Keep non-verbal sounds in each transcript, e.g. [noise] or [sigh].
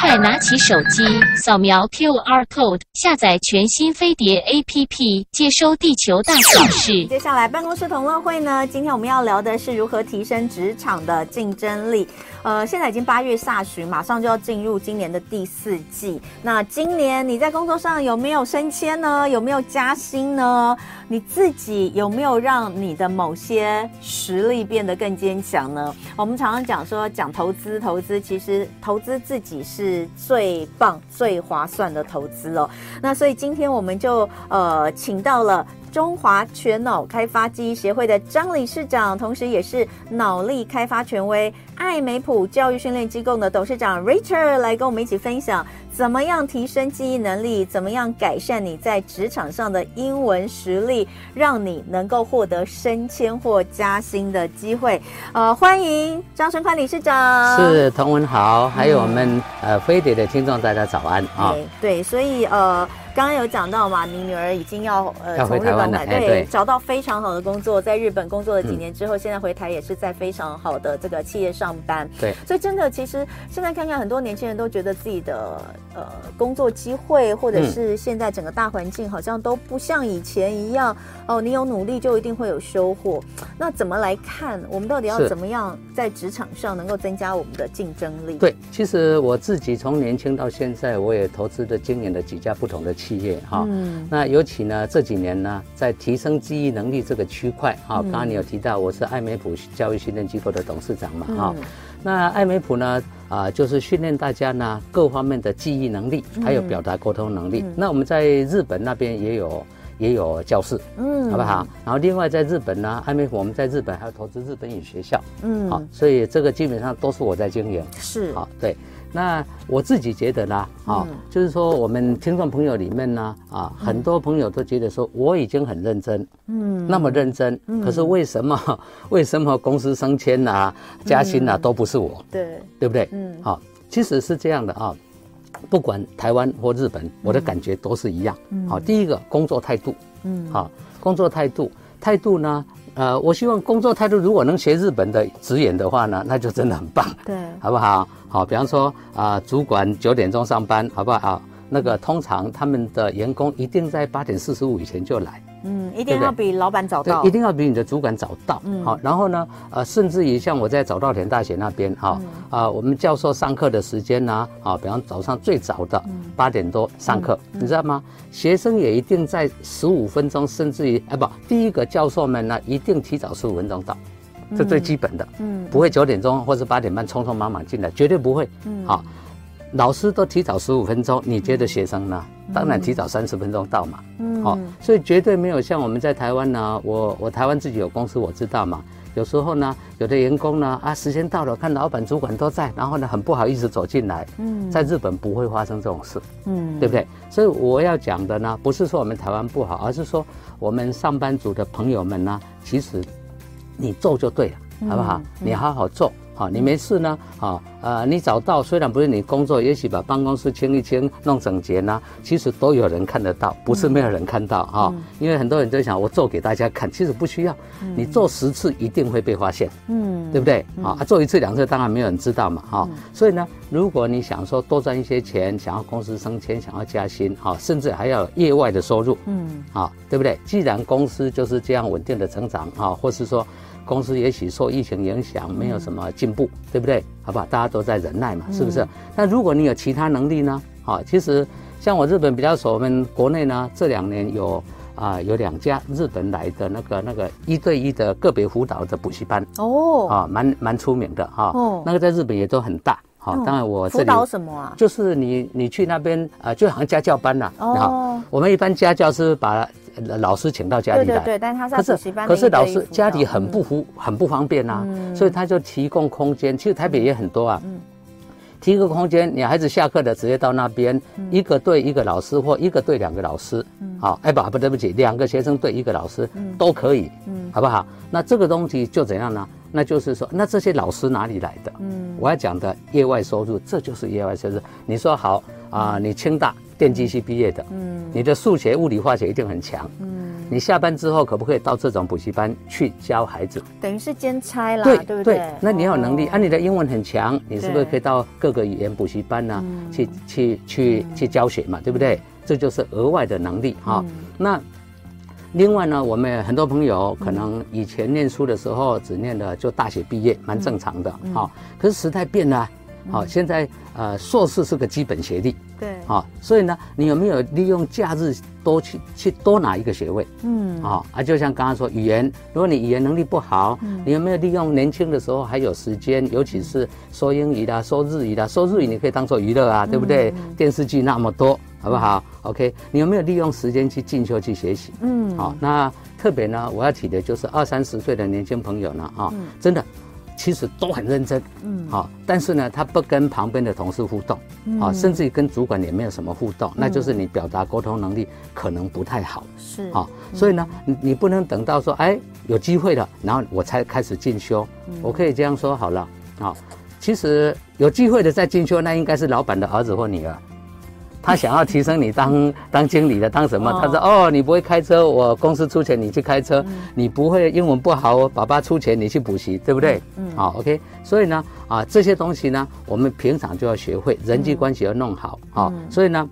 快拿起手机，扫描 QR code，下载全新飞碟 APP，接收地球大小事。接下来办公室同乐会呢，今天我们要聊的是如何提升职场的竞争力。呃，现在已经八月下旬，马上就要进入今年的第四季。那今年你在工作上有没有升迁呢？有没有加薪呢？你自己有没有让你的某些实力变得更坚强呢？我们常常讲说，讲投资，投资其实投资自己是最棒、最划算的投资哦。那所以今天我们就呃请到了。中华全脑开发记忆协会的张理事长，同时也是脑力开发权威艾美普教育训练机构的董事长 Richard 来跟我们一起分享，怎么样提升记忆能力，怎么样改善你在职场上的英文实力，让你能够获得升迁或加薪的机会。呃，欢迎张顺宽理事长。是，同文豪，还有我们、嗯、呃飞碟的听众，大家早安啊。对，所以呃。刚刚有讲到嘛，你女儿已经要呃要回台湾来，对，对，找到非常好的工作，在日本工作了几年之后，嗯，现在回台也是在非常好的这个企业上班。对，所以真的，其实现在看看很多年轻人都觉得自己的呃工作机会，或者是现在整个大环境好像都不像以前一样哦，你有努力就一定会有收获。那怎么来看？我们到底要怎么样在职场上能够增加我们的竞争力？对，其实我自己从年轻到现在，我也投资的经营了几家不同的企业哈。嗯，那尤其呢这几年呢，在提升记忆能力这个区块哈，刚刚你有提到我是艾美普教育训练机构的董事长嘛哈。那艾美普呢啊，就是训练大家呢各方面的记忆能力，还有表达沟通能力。那我们在日本那边也有也有教室，嗯，好不好？然后另外在日本呢，艾美我们在日本还要投资日本语学校，嗯，好，所以这个基本上都是我在经营，是，好，对。那我自己觉得呢，啊，就是说我们听众朋友里面呢，啊，很多朋友都觉得说我已经很认真，嗯，那么认真，可是为什么 [laughs] 为什么公司升迁啊、加薪啊都不是我？对，对不对？嗯，好，其实是这样的啊，不管台湾或日本，我的感觉都是一样。好，第一个工作态度，嗯，好，工作态度，态度呢？呃，我希望工作态度如果能学日本的职员的话呢，那就真的很棒，[laughs] 对，好不好？好，比方说啊、呃，主管九点钟上班，好不好？那个通常他们的员工一定在八点四十五以前就来。嗯，一定要比老板早到，一定要比你的主管早到。嗯，好，然后呢，呃，甚至于像我在早稻田大学那边，哈，啊，我们教授上课的时间呢，啊，比方早上最早的八点多上课，你知道吗？学生也一定在十五分钟，甚至于，哎，不，第一个教授们呢，一定提早十五分钟到，这最基本的，嗯，不会九点钟或者八点半匆匆忙忙进来，绝对不会，嗯，好。老师都提早十五分钟，你觉得学生呢？当然提早三十分钟到嘛。嗯，好，所以绝对没有像我们在台湾呢。我我台湾自己有公司，我知道嘛。有时候呢，有的员工呢，啊，时间到了，看老板、主管都在，然后呢，很不好意思走进来。嗯，在日本不会发生这种事。嗯，对不对？所以我要讲的呢，不是说我们台湾不好，而是说我们上班族的朋友们呢，其实你做就对了，好不好？你好好做。好，你没事呢。好，呃，你找到虽然不是你工作，也许把办公室清一清、弄整洁呢，其实都有人看得到，不是没有人看到哈。因为很多人都想我做给大家看，其实不需要，你做十次一定会被发现，嗯，对不对？啊，做一次两次当然没有人知道嘛，哈。所以呢，如果你想说多赚一些钱，想要公司升迁，想要加薪，哈，甚至还要有业外的收入，嗯，啊，对不对？既然公司就是这样稳定的成长，啊，或是说。公司也许受疫情影响，没有什么进步，嗯、对不对？好不好？大家都在忍耐嘛，是不是？那、嗯、如果你有其他能力呢？啊，其实像我日本比较熟，我们国内呢这两年有啊有两家日本来的那个那个一对一的个别辅导的补习班哦，啊蛮蛮出名的哈，哦，那个在日本也都很大，好，当然我这里辅导什么啊？就是你你去那边啊，就好像家教班呐，哦，我们一般家教是把。老师请到家里来，对对对，但他是补习班，可是老师家里很不服，很不方便呐，所以他就提供空间。其实台北也很多啊，提供空间，你孩子下课的直接到那边，一个对一个老师或一个对两个老师，好，哎不不对不起，两个学生对一个老师都可以，好不好？那这个东西就怎样呢？那就是说，那这些老师哪里来的？嗯，我要讲的业外收入，这就是业外收入。你说好啊，你清大。电机系毕业的，嗯，你的数学、物理、化学一定很强，嗯，你下班之后可不可以到这种补习班去教孩子？等于是兼差啦，对对不对？那你要有能力，哦、啊，你的英文很强，你是不是可以到各个语言补习班呢、啊？去去去去教学嘛，对不对？这就是额外的能力哈。那另外呢，我们很多朋友可能以前念书的时候只念的就大学毕业，蛮正常的哈。可是时代变了。好，现在呃，硕士是个基本学历，对，好，所以呢，你有没有利用假日多去去多拿一个学位？嗯，啊，啊，就像刚刚说语言，如果你语言能力不好，你有没有利用年轻的时候还有时间，尤其是说英语的、说日语的、说日语，你可以当做娱乐啊，对不对？电视剧那么多，好不好？OK，你有没有利用时间去进修去学习？嗯，好，那特别呢，我要提的就是二三十岁的年轻朋友呢，啊，真的。其实都很认真，嗯，好，但是呢，他不跟旁边的同事互动，啊，甚至于跟主管也没有什么互动，那就是你表达沟通能力可能不太好，是。啊，所以呢，你你不能等到说，哎，有机会了，然后我才开始进修，我可以这样说好了，啊，其实有机会的再进修，那应该是老板的儿子或女儿。他想要提升你当 [laughs] 当经理的，当什么？他说：“哦，你不会开车，我公司出钱你去开车；你不会英文不好，我爸爸出钱你去补习，对不对？”嗯，好，OK。所以呢，啊，这些东西呢，我们平常就要学会，人际关系要弄好啊。所以呢，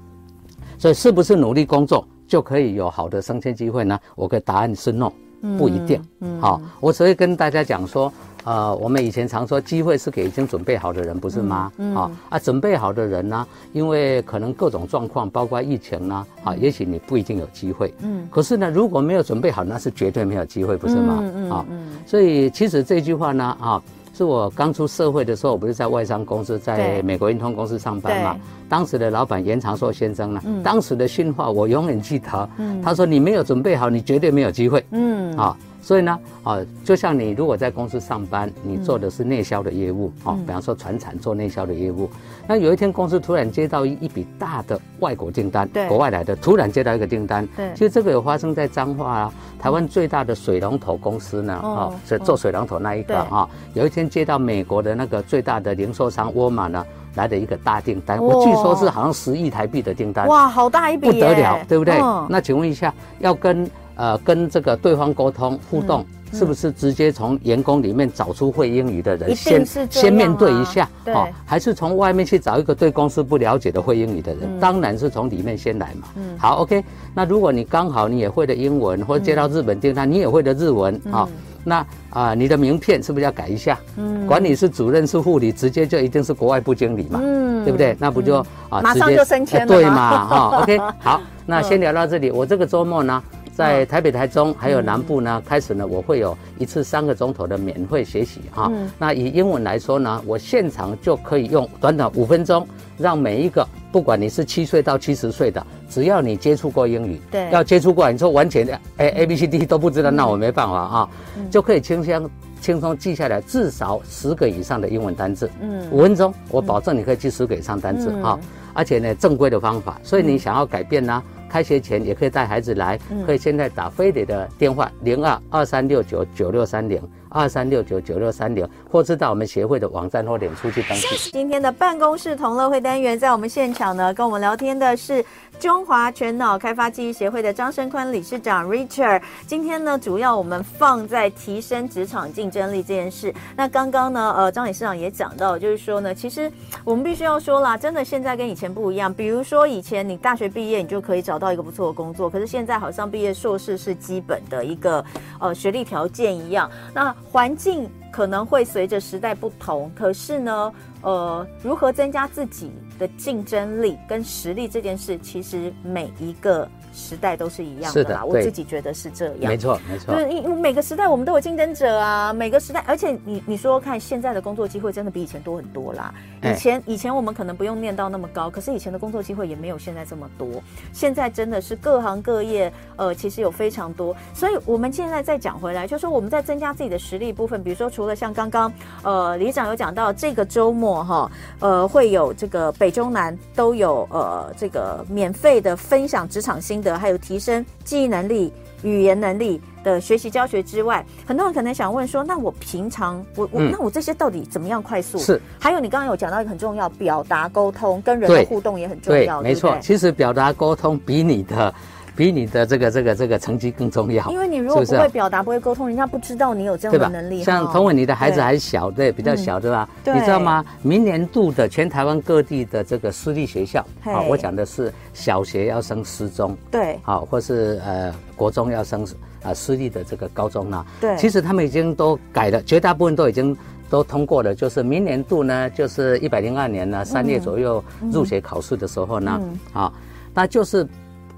所以是不是努力工作就可以有好的升迁机会呢？我的答案是 no，不一定。嗯，好，我所以跟大家讲说。呃，我们以前常说，机会是给已经准备好的人，不是吗？嗯，啊啊，准备好的人呢，因为可能各种状况，包括疫情呢，啊，也许你不一定有机会。嗯，可是呢，如果没有准备好，那是绝对没有机会，不是吗？嗯嗯，啊，所以其实这句话呢，啊，是我刚出社会的时候，我不是在外商公司，在美国运通公司上班嘛。当时的老板严长寿先生呢，当时的训话我永远记得。嗯，他说：“你没有准备好，你绝对没有机会。”嗯，啊。所以呢，啊，就像你如果在公司上班，你做的是内销的业务，哦，比方说船产做内销的业务，那有一天公司突然接到一一笔大的外国订单，对，国外来的，突然接到一个订单，对，其实这个有发生在彰化啊，台湾最大的水龙头公司呢，啊，是做水龙头那一个啊，有一天接到美国的那个最大的零售商沃尔玛呢来的一个大订单，我据说是好像十亿台币的订单，哇，好大一笔，不得了，对不对？那请问一下，要跟。呃，跟这个对方沟通互动，是不是直接从员工里面找出会英语的人，先先面对一下，哦，还是从外面去找一个对公司不了解的会英语的人？当然是从里面先来嘛。嗯好，OK。那如果你刚好你也会的英文，或者接到日本订单，你也会的日文，啊，那啊，你的名片是不是要改一下？嗯，管你是主任是护理，直接就一定是国外部经理嘛，嗯，对不对？那不就啊，马上就升迁了，对嘛？哈，OK。好，[laughs] 那先聊到这里。我这个周末呢，在台北、台中还有南部呢，开始呢，我会有一次三个钟头的免费学习哈。那以英文来说呢，我现场就可以用短短五分钟，让每一个不管你是七岁到七十岁的，只要你接触过英语，对，要接触过，你说完全哎 A B C D 都不知道，那我没办法啊，就可以轻松轻松记下来至少十个以上的英文单字。嗯，五分钟，我保证你可以记十个以上单字哈，而且呢，正规的方法。所以你想要改变呢？开学前也可以带孩子来，可以现在打飞碟的电话零二二三六九九六三零二三六九九六三零，或是到我们协会的网站或脸书去登记。今天的办公室同乐会单元，在我们现场呢，跟我们聊天的是中华全脑开发记忆协会的张生宽理事长 Richard。今天呢，主要我们放在提升职场竞争力这件事。那刚刚呢，呃，张理事长也讲到，就是说呢，其实我们必须要说啦，真的现在跟以前不一样。比如说以前你大学毕业，你就可以找到一个不错的工作，可是现在好像毕业硕士是基本的一个呃学历条件一样。那环境可能会随着时代不同，可是呢，呃，如何增加自己的竞争力跟实力这件事，其实每一个。时代都是一样的啦，我自己觉得是这样。没错，没错。就是因为每个时代我们都有竞争者啊，每个时代，而且你你说说看，现在的工作机会真的比以前多很多啦。以前以前我们可能不用念到那么高，可是以前的工作机会也没有现在这么多。现在真的是各行各业，呃，其实有非常多。所以我们现在再讲回来，就是说我们在增加自己的实力部分，比如说除了像刚刚呃李长有讲到这个周末哈，呃会有这个北中南都有呃这个免费的分享职场心得。还有提升记忆能力、语言能力的学习教学之外，很多人可能想问说：那我平常我我那我这些到底怎么样快速？是。还有你刚刚有讲到一个很重要，表达沟通跟人的互动也很重要。对，没错。其实表达沟通比你的比你的这个这个这个成绩更重要。因为你如果不会表达、不会沟通，人家不知道你有这样的能力。像童伟，你的孩子还小，对，比较小，对吧？你知道吗？明年度的全台湾各地的这个私立学校，啊，我讲的是小学要升私中，对，好，或是呃国中要升啊私立的这个高中呢，对，其实他们已经都改了，绝大部分都已经都通过了，就是明年度呢，就是一百零二年呢三月左右入学考试的时候呢，啊，那就是。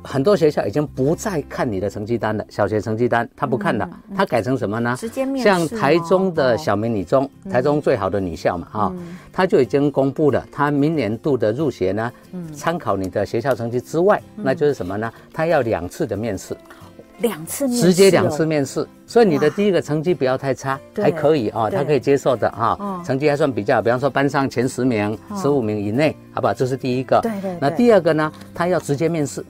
很多学校已经不再看你的成绩单了，小学成绩单他不看了，他改成什么呢？直接面试。像台中的小明女中，台中最好的女校嘛，哈，他就已经公布了，他明年度的入学呢，参考你的学校成绩之外，那就是什么呢？他要两次的面试，两次面试，直接两次面试。所以你的第一个成绩不要太差，还可以啊，他可以接受的哈，成绩还算比较好，比方说班上前十名、十五名以内，好不好？这是第一个。对对。那第二个呢？他要直接面试。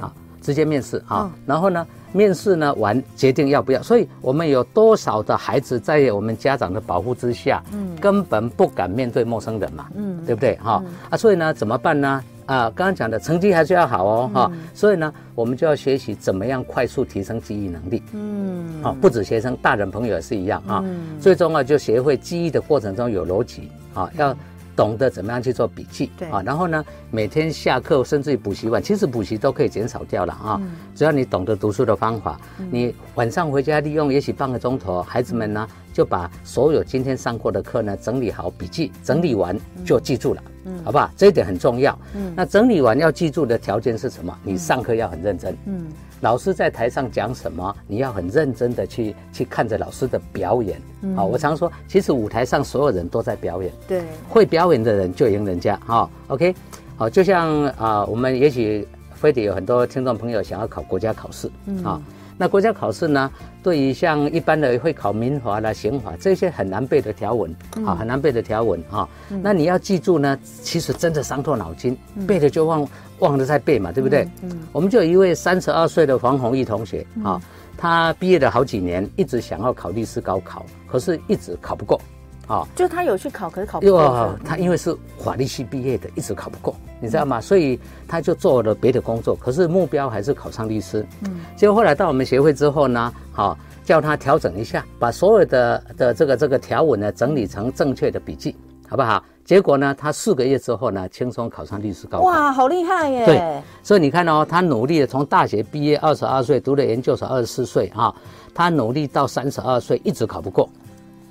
好，直接面试啊，然后呢，面试呢完决定要不要。所以我们有多少的孩子在我们家长的保护之下，嗯，根本不敢面对陌生人嘛，嗯，对不对？哈啊，所以呢，怎么办呢？啊，刚刚讲的成绩还是要好哦，哈。所以呢，我们就要学习怎么样快速提升记忆能力，嗯，啊，不止学生，大人朋友也是一样啊。最终啊就学会记忆的过程中有逻辑啊，要。懂得怎么样去做笔记，对啊，然后呢，每天下课甚至于补习完，其实补习都可以减少掉了啊。嗯、只要你懂得读书的方法，嗯、你晚上回家利用也许半个钟头，孩子们呢就把所有今天上过的课呢整理好笔记，整理完就记住了，嗯，好不好？这一点很重要。嗯，那整理完要记住的条件是什么？你上课要很认真。嗯。嗯老师在台上讲什么，你要很认真的去去看着老师的表演。嗯，好，我常说，其实舞台上所有人都在表演。对，会表演的人就赢人家。哈，OK，好，就像啊，我们也许非得有很多听众朋友想要考国家考试，嗯，啊。那国家考试呢？对于像一般的会考民法啦、刑法这些很难背的条文，啊，很难背的条文啊，那你要记住呢，其实真的伤透脑筋，背了就忘，忘了再背嘛，对不对？嗯，我们就有一位三十二岁的黄宏毅同学啊，他毕业了好几年，一直想要考律师高考，可是一直考不过。啊，哦、就他有去考，可是考不过。哟，他因为是法律系毕业的，一直考不过，你知道吗？嗯、所以他就做了别的工作，可是目标还是考上律师。嗯，结果后来到我们协会之后呢，好、哦、叫他调整一下，把所有的的这个这个条文呢整理成正确的笔记，好不好？结果呢，他四个月之后呢，轻松考上律师高考。哇，好厉害耶！对，所以你看哦，他努力的从大学毕业，二十二岁读了研究所，二十四岁啊，他努力到三十二岁，一直考不过。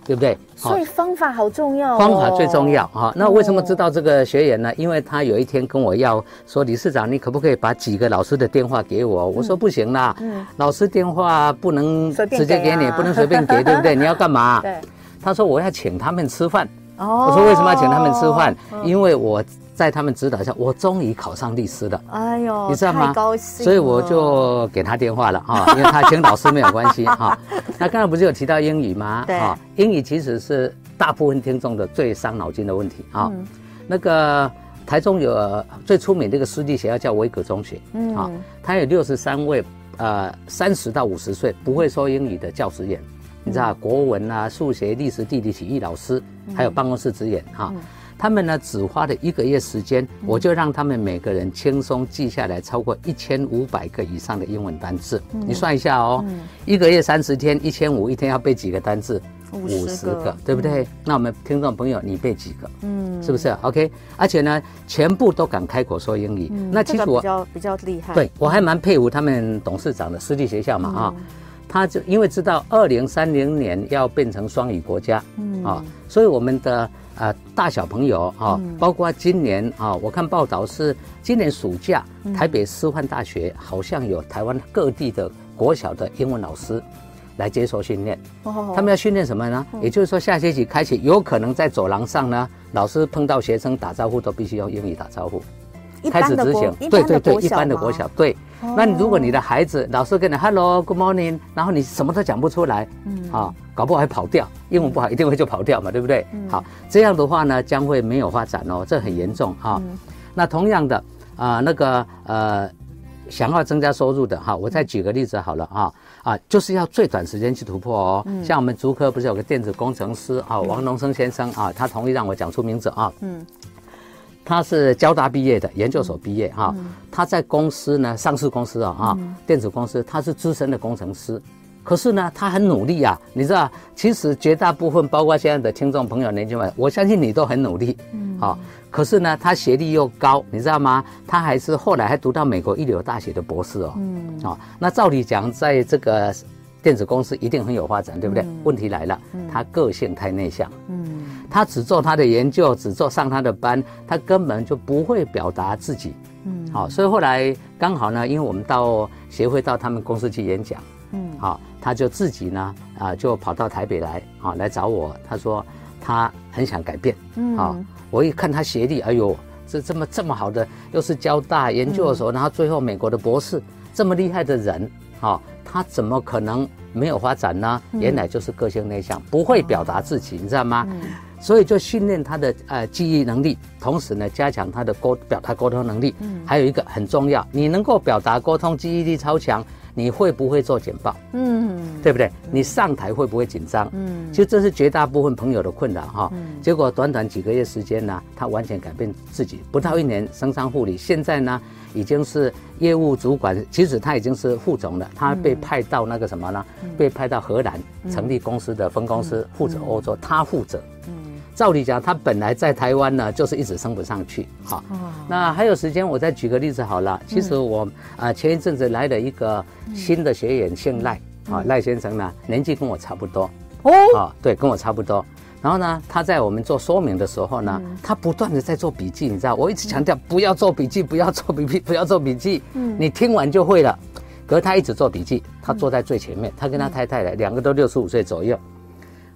对不对？所以方法好重要，哦，方法最重要哈。那为什么知道这个学员呢？因为他有一天跟我要说，理事长，你可不可以把几个老师的电话给我？我说不行啦，嗯，老师电话不能直接给你，不能随便给，对不对？[laughs] 你要干嘛？对，他说我要请他们吃饭。哦，我说为什么要请他们吃饭？因为我。在他们指导下，我终于考上律师了。哎呦，你知道吗？高兴。所以我就给他电话了哈，[laughs] 因为他请老师没有关系哈。那刚才不是有提到英语吗？对，英语其实是大部分听众的最伤脑筋的问题啊。那个台中有最出名的一个私立学校叫维格中学，嗯，啊，他有六十三位呃三十到五十岁不会说英语的教职员，你知道国文啊、数学、历史、地理、体育老师，还有办公室职员哈。他们呢，只花了一个月时间，我就让他们每个人轻松记下来超过一千五百个以上的英文单字。你算一下哦，一个月三十天，一千五，一天要背几个单字？五十个，对不对？那我们听众朋友，你背几个？嗯，是不是？OK，而且呢，全部都敢开口说英语。那其实我比较比较厉害。对，我还蛮佩服他们董事长的私立学校嘛啊，他就因为知道二零三零年要变成双语国家，嗯啊，所以我们的。呃，大小朋友啊，包括今年啊，我看报道是今年暑假，台北师范大学好像有台湾各地的国小的英文老师来接受训练。他们要训练什么呢？也就是说，下学期开始，有可能在走廊上呢，老师碰到学生打招呼都必须用英语打招呼。开始执行，对对对，一般的国小，对。那如果你的孩子老师跟你 Hello Good morning，然后你什么都讲不出来，嗯，啊，搞不好还跑掉，英文不好一定会就跑掉嘛，对不对？好，这样的话呢，将会没有发展哦，这很严重哈。那同样的啊，那个呃，想要增加收入的哈，我再举个例子好了啊啊，就是要最短时间去突破哦。像我们竹科不是有个电子工程师啊，王龙生先生啊，他同意让我讲出名字啊。嗯。他是交大毕业的，研究所毕业哈。他在公司呢，上市公司啊，哈，电子公司，他是资深的工程师。可是呢，他很努力啊，你知道，其实绝大部分，包括现在的听众朋友、年轻人，我相信你都很努力，嗯，好。可是呢，他学历又高，你知道吗？他还是后来还读到美国一流大学的博士哦，嗯，好。那照理讲，在这个电子公司一定很有发展，对不对？问题来了，他个性太内向，嗯。他只做他的研究，只做上他的班，他根本就不会表达自己。嗯，好，所以后来刚好呢，因为我们到协会到他们公司去演讲，嗯，好，他就自己呢，啊，就跑到台北来，啊，来找我。他说他很想改变。嗯，好，我一看他学历，哎呦，这这么这么好的，又是交大研究所，然后最后美国的博士，这么厉害的人，好，他怎么可能没有发展呢？原来就是个性内向，不会表达自己，你知道吗？所以就训练他的呃记忆能力，同时呢加强他的沟表达沟通能力。嗯，还有一个很重要，你能够表达沟通，记忆力超强，你会不会做简报？嗯，对不对？你上台会不会紧张？嗯，其实这是绝大部分朋友的困扰哈。嗯，结果短短几个月时间呢，他完全改变自己，不到一年升上护理，现在呢已经是业务主管，其实他已经是副总了。他被派到那个什么呢？被派到荷兰成立公司的分公司，负责欧洲，他负责。照理讲，他本来在台湾呢，就是一直升不上去。好，那还有时间，我再举个例子好了。其实我啊，前一阵子来了一个新的学员，姓赖，啊，赖先生呢，年纪跟我差不多。哦，啊，对，跟我差不多。然后呢，他在我们做说明的时候呢，他不断的在做笔记，你知道，我一直强调不要做笔记，不要做笔记，不要做笔记。嗯，你听完就会了。可是他一直做笔记，他坐在最前面，他跟他太太来，两个都六十五岁左右。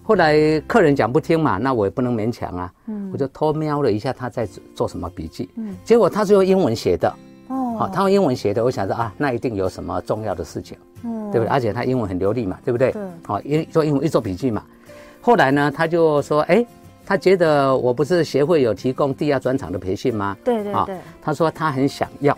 后来客人讲不听嘛，那我也不能勉强啊。嗯，我就偷瞄了一下他在做什么笔记。嗯，结果他是用英文写的。哦，好，他用英文写的，我想说啊，那一定有什么重要的事情。嗯，对不对？而且他英文很流利嘛，对不对？对。好，一做英文一做笔记嘛。后来呢，他就说，哎，他觉得我不是协会有提供地下专场的培训吗？对对对。他说他很想要。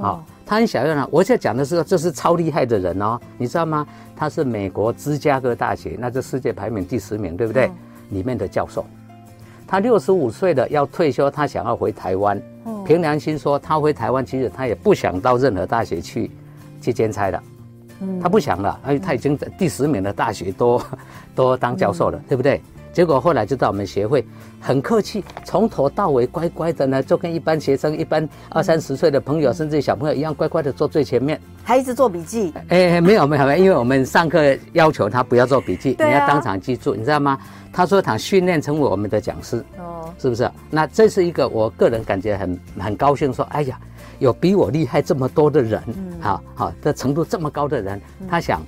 好。他很想要呢，我现在讲的是这是超厉害的人哦，你知道吗？他是美国芝加哥大学，那这世界排名第十名，对不对？嗯、里面的教授，他六十五岁了要退休，他想要回台湾。嗯、凭良心说，他回台湾其实他也不想到任何大学去去兼差的，嗯、他不想了，因为他已经在第十名的大学都 [laughs] 都当教授了，嗯、对不对？结果后来就到我们协会，很客气，从头到尾乖乖的呢，就跟一般学生、一般二三十岁的朋友，甚至小朋友一样，乖乖的坐最前面，还一直做笔记。哎，没有没有没有，因为我们上课要求他不要做笔记，你要当场记住，你知道吗？他说他训练成为我们的讲师，哦，是不是？那这是一个我个人感觉很很高兴，说，哎呀，有比我厉害这么多的人，好好的程度这么高的人，他想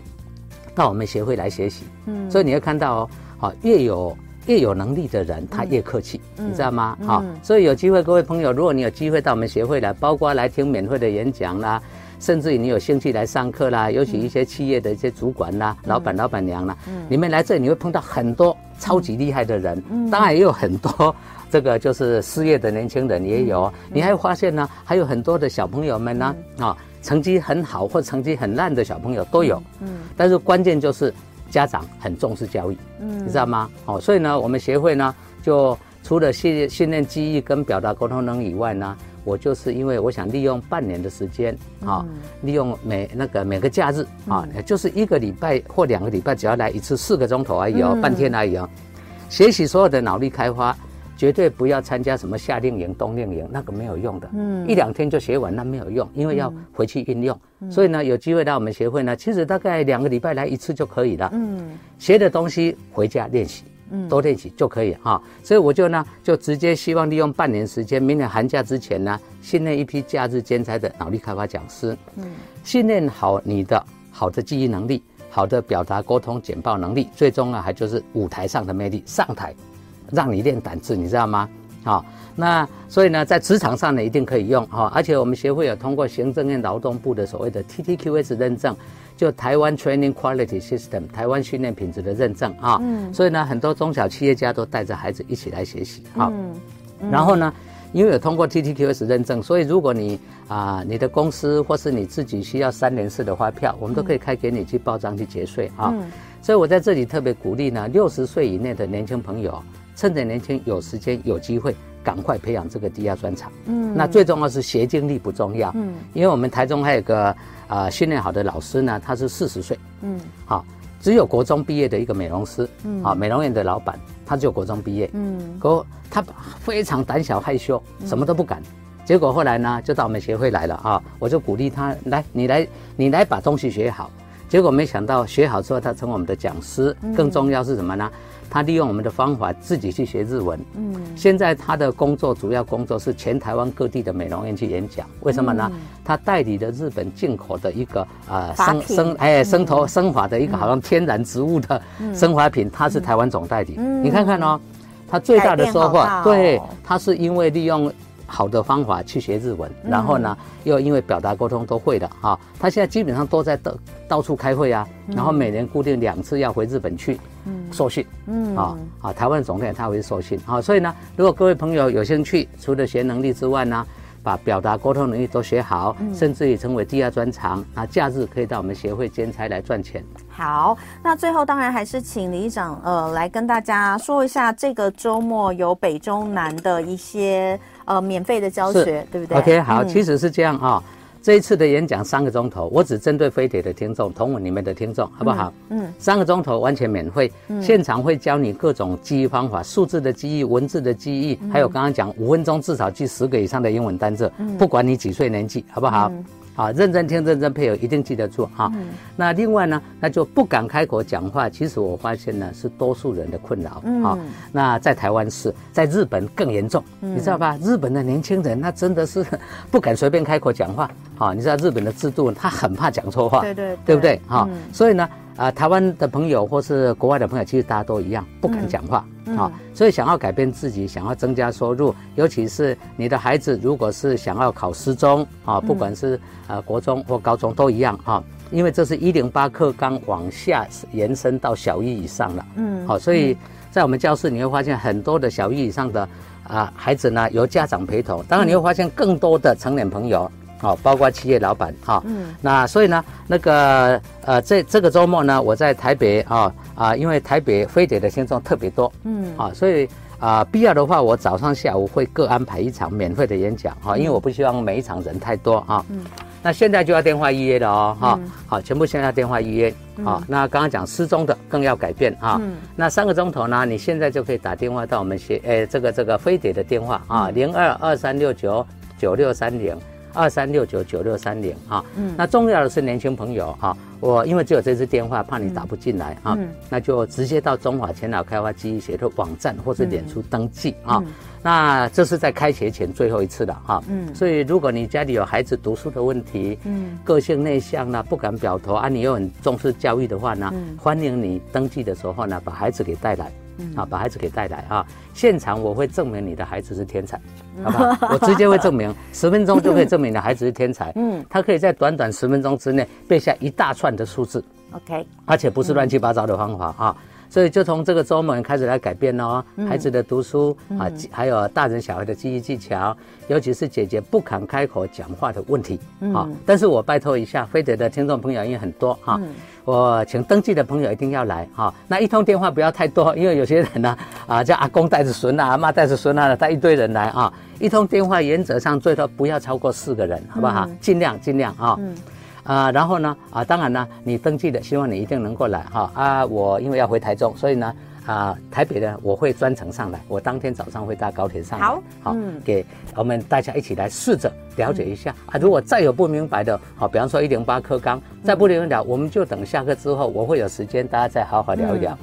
到我们协会来学习，嗯，所以你会看到哦。好，越有越有能力的人，他越客气，嗯、你知道吗？好、嗯，所以有机会，各位朋友，如果你有机会到我们协会来，包括来听免费的演讲啦，甚至于你有兴趣来上课啦，尤其一些企业的一些主管啦、嗯、老板、老板娘啦，嗯、你们来这里你会碰到很多超级厉害的人，嗯、当然也有很多这个就是失业的年轻人也有，嗯、你还发现呢，还有很多的小朋友们呢，啊、成绩很好或成绩很烂的小朋友都有，嗯，但是关键就是。家长很重视教育，嗯，你知道吗？哦，所以呢，我们协会呢，就除了训训练记忆跟表达沟通能力以外呢，我就是因为我想利用半年的时间，啊、嗯，利用每那个每个假日啊，嗯、就是一个礼拜或两个礼拜，只要来一次四个钟头而已哦，嗯、半天而已哦，学习所有的脑力开发。绝对不要参加什么夏令营、冬令营，那个没有用的。嗯，一两天就学完，那没有用，因为要回去运用。嗯、所以呢，有机会来我们协会呢，其实大概两个礼拜来一次就可以了。嗯，学的东西回家练习，嗯，多练习就可以哈。所以我就呢，就直接希望利用半年时间，明年寒假之前呢，训练一批假日兼差的脑力开发讲师。嗯，训练好你的好的记忆能力，好的表达沟通简报能力，最终呢，还就是舞台上的魅力，上台。让你练胆子，你知道吗？好，那所以呢，在职场上呢，一定可以用哈。而且我们协会有通过行政院劳动部的所谓的 TTQS 认证，就台湾 Training Quality System，台湾训练品质的认证啊。嗯。所以呢，很多中小企业家都带着孩子一起来学习。好。嗯。然后呢，因为有通过 TTQS 认证，所以如果你啊，你的公司或是你自己需要三联式的发票，我们都可以开给你去报账去结税啊。嗯。所以我在这里特别鼓励呢，六十岁以内的年轻朋友。趁着年轻有时间有机会，赶快培养这个低压专长。嗯，那最重要是学经历不重要。嗯，因为我们台中还有个啊、呃、训练好的老师呢，他是四十岁。嗯，好，只有国中毕业的一个美容师。嗯，啊，美容院的老板，他只有国中毕业。嗯，可他非常胆小害羞，什么都不敢。结果后来呢，就到我们协会来了啊！我就鼓励他来，你来，你来把东西学好。结果没想到学好之后，他成为我们的讲师。更重要是什么呢？他利用我们的方法自己去学日文。嗯。现在他的工作主要工作是全台湾各地的美容院去演讲。为什么呢？他代理的日本进口的一个呃生生哎生头生发的一个好像天然植物的生发品，他是台湾总代理。你看看哦，他最大的收获，对，他是因为利用。好的方法去学日文，然后呢，又因为表达沟通都会的哈，他现在基本上都在到到处开会啊，然后每年固定两次要回日本去嗯受训，嗯啊啊，台湾总店他会受训啊，所以呢，如果各位朋友有兴趣，除了学能力之外呢，把表达沟通能力都学好，甚至于成为第二专长，那假日可以到我们协会兼差来赚钱。好，那最后当然还是请理事长呃来跟大家说一下，这个周末有北中南的一些。呃，免费的教学，是对不对？OK，好，嗯、其实是这样啊、哦。这一次的演讲三个钟头，我只针对飞碟的听众，同文里面的听众，好不好？嗯，嗯三个钟头完全免费，嗯、现场会教你各种记忆方法，数字的记忆、文字的记忆，嗯、还有刚刚讲五分钟至少记十个以上的英文单字，嗯、不管你几岁年纪，好不好？嗯啊，认真听，认真配合，一定记得住哈。嗯、那另外呢，那就不敢开口讲话。其实我发现呢，是多数人的困扰。嗯。啊，那在台湾是，在日本更严重，嗯、你知道吧？日本的年轻人，那真的是 [laughs] 不敢随便开口讲话。啊，你知道日本的制度，他很怕讲错话。对对。对不对？哈、嗯。所以呢。啊，台湾的朋友或是国外的朋友，其实大家都一样，不敢讲话啊、嗯哦。所以想要改变自己，想要增加收入，尤其是你的孩子，如果是想要考师中啊、哦，不管是呃国中或高中都一样哈、哦，因为这是一零八课纲往下延伸到小一以上了。嗯，好、哦，所以在我们教室你会发现很多的小一以上的啊、呃、孩子呢，由家长陪同，当然你会发现更多的成年朋友。好，包括企业老板哈，嗯，那所以呢，那个呃，这这个周末呢，我在台北啊啊，因为台北飞碟的听众特别多，嗯，啊，所以啊，必要的话，我早上下午会各安排一场免费的演讲哈，因为我不希望每一场人太多啊，嗯，那现在就要电话预约了哦，哈，好，全部现在电话预约，好，那刚刚讲失踪的更要改变啊，嗯，那三个钟头呢，你现在就可以打电话到我们协，诶，这个这个飞碟的电话啊，零二二三六九九六三零。二三六九九六三零啊，嗯，那重要的是年轻朋友哈，我因为只有这支电话，怕你打不进来啊，嗯，那就直接到中华前脑开发记忆学的网站或者脸书登记啊，那这是在开学前最后一次了哈，嗯，所以如果你家里有孩子读书的问题，嗯，个性内向呢，不敢表头啊，你又很重视教育的话呢，欢迎你登记的时候呢，把孩子给带来。啊，把孩子给带来啊！现场我会证明你的孩子是天才，好不好？我直接会证明，十分钟就可以证明你的孩子是天才。嗯，[laughs] 他可以在短短十分钟之内背下一大串的数字。OK，而且不是乱七八糟的方法啊。所以就从这个周末开始来改变哦，孩子的读书啊，还有大人小孩的记忆技巧，尤其是解决不敢开口讲话的问题啊。但是我拜托一下，飞碟的听众朋友因为很多哈，我请登记的朋友一定要来哈。那一通电话不要太多，因为有些人呢 [laughs] 啊，叫阿公带着孙啊，阿妈带着孙啊，带一堆人来啊。一通电话原则上最多不要超过四个人，好不好？尽量尽量啊。啊，然后呢，啊，当然呢，你登记的，希望你一定能够来哈。啊，我因为要回台中，所以呢，啊，台北呢我会专程上来，我当天早上会搭高铁上来。好，好，嗯，给我们大家一起来试着了解一下啊。如果再有不明白的，好，比方说一零八课纲，再不明了，我们就等下课之后，我会有时间，大家再好好聊一聊。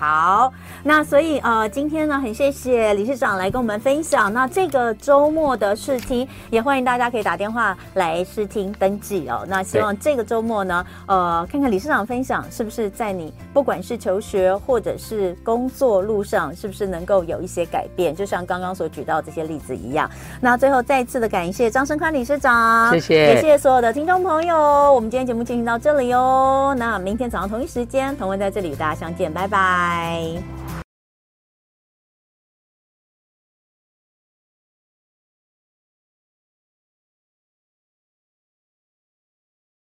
好，那所以呃，今天呢，很谢谢理事长来跟我们分享。那这个周末的试听，也欢迎大家可以打电话来试听登记哦。那希望这个周末呢，呃，看看理事长分享是不是在你不管是求学或者是工作路上，是不是能够有一些改变，就像刚刚所举到这些例子一样。那最后再一次的感谢张生宽理事长，谢谢，也谢谢所有的听众朋友。我们今天节目进行到这里哦。那明天早上同一时间，同文在这里与大家相见，拜拜。拜。